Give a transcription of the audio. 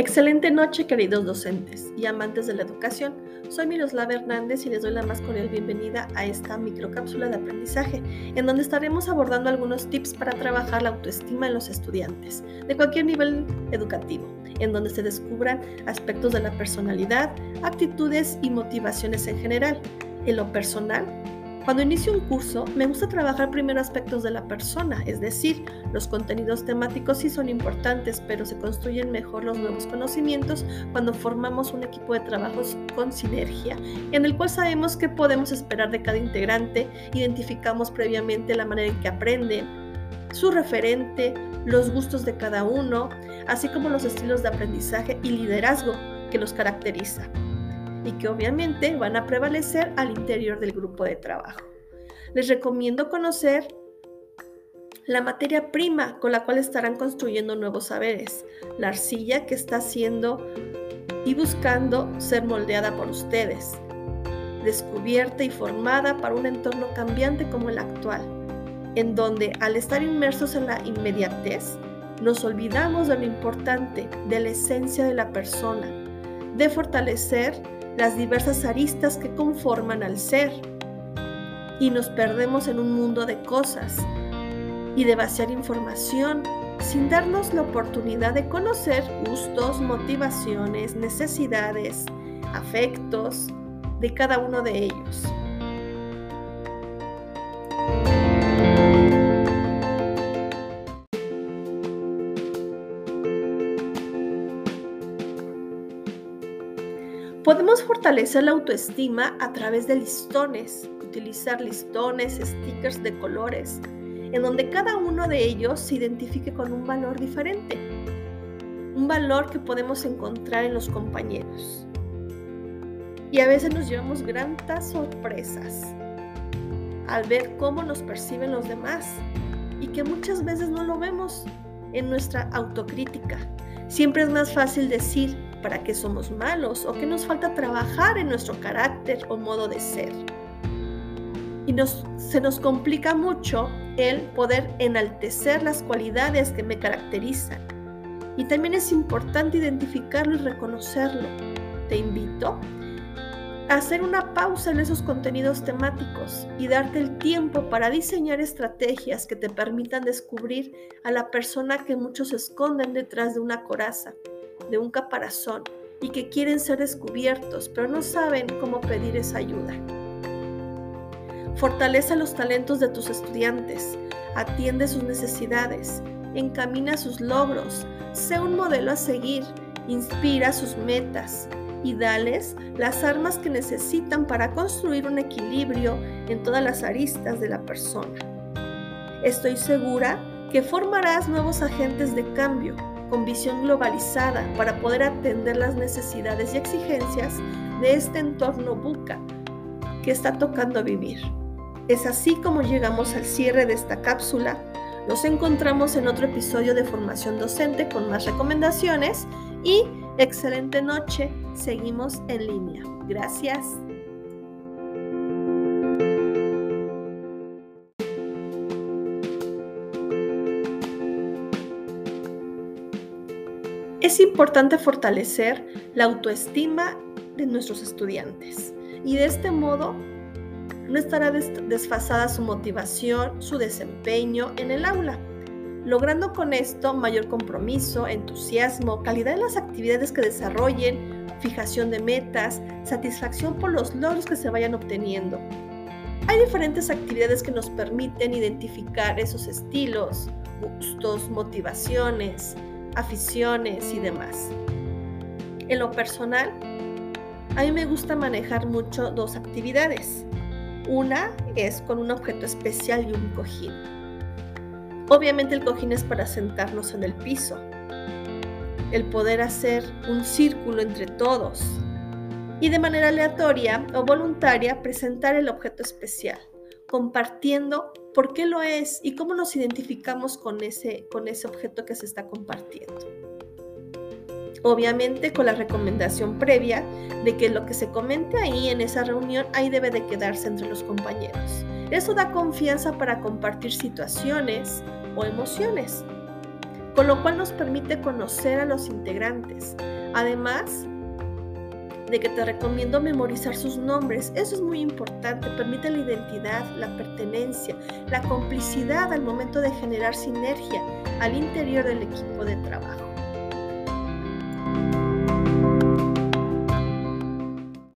Excelente noche, queridos docentes y amantes de la educación. Soy Miroslava Hernández y les doy la más cordial bienvenida a esta microcápsula de aprendizaje, en donde estaremos abordando algunos tips para trabajar la autoestima en los estudiantes, de cualquier nivel educativo, en donde se descubran aspectos de la personalidad, actitudes y motivaciones en general. En lo personal, cuando inicio un curso, me gusta trabajar primero aspectos de la persona, es decir, los contenidos temáticos sí son importantes, pero se construyen mejor los nuevos conocimientos cuando formamos un equipo de trabajos con sinergia, en el cual sabemos qué podemos esperar de cada integrante, identificamos previamente la manera en que aprenden, su referente, los gustos de cada uno, así como los estilos de aprendizaje y liderazgo que los caracteriza y que obviamente van a prevalecer al interior del grupo de trabajo. Les recomiendo conocer la materia prima con la cual estarán construyendo nuevos saberes, la arcilla que está haciendo y buscando ser moldeada por ustedes, descubierta y formada para un entorno cambiante como el actual, en donde al estar inmersos en la inmediatez, nos olvidamos de lo importante, de la esencia de la persona, de fortalecer las diversas aristas que conforman al ser y nos perdemos en un mundo de cosas y de vaciar información sin darnos la oportunidad de conocer gustos, motivaciones, necesidades, afectos de cada uno de ellos. Podemos fortalecer la autoestima a través de listones, utilizar listones, stickers de colores, en donde cada uno de ellos se identifique con un valor diferente, un valor que podemos encontrar en los compañeros. Y a veces nos llevamos grandes sorpresas al ver cómo nos perciben los demás y que muchas veces no lo vemos en nuestra autocrítica. Siempre es más fácil decir, para qué somos malos o que nos falta trabajar en nuestro carácter o modo de ser. Y nos, se nos complica mucho el poder enaltecer las cualidades que me caracterizan. Y también es importante identificarlo y reconocerlo. Te invito a hacer una pausa en esos contenidos temáticos y darte el tiempo para diseñar estrategias que te permitan descubrir a la persona que muchos esconden detrás de una coraza de un caparazón y que quieren ser descubiertos, pero no saben cómo pedir esa ayuda. Fortalece los talentos de tus estudiantes, atiende sus necesidades, encamina sus logros, sé un modelo a seguir, inspira sus metas y dales las armas que necesitan para construir un equilibrio en todas las aristas de la persona. Estoy segura que formarás nuevos agentes de cambio con visión globalizada para poder atender las necesidades y exigencias de este entorno buca que está tocando vivir. Es así como llegamos al cierre de esta cápsula. Nos encontramos en otro episodio de formación docente con más recomendaciones y excelente noche. Seguimos en línea. Gracias. Es importante fortalecer la autoestima de nuestros estudiantes y de este modo no estará desfasada su motivación, su desempeño en el aula, logrando con esto mayor compromiso, entusiasmo, calidad en las actividades que desarrollen, fijación de metas, satisfacción por los logros que se vayan obteniendo. Hay diferentes actividades que nos permiten identificar esos estilos, gustos, motivaciones, aficiones y demás. En lo personal, a mí me gusta manejar mucho dos actividades. Una es con un objeto especial y un cojín. Obviamente el cojín es para sentarnos en el piso. El poder hacer un círculo entre todos y de manera aleatoria o voluntaria presentar el objeto especial, compartiendo por qué lo es y cómo nos identificamos con ese, con ese objeto que se está compartiendo. Obviamente con la recomendación previa de que lo que se comente ahí en esa reunión, ahí debe de quedarse entre los compañeros. Eso da confianza para compartir situaciones o emociones. con lo cual nos permite conocer a los integrantes. Además, de que te recomiendo memorizar sus nombres. Eso es muy importante, permite la identidad, la pertenencia, la complicidad al momento de generar sinergia al interior del equipo de trabajo.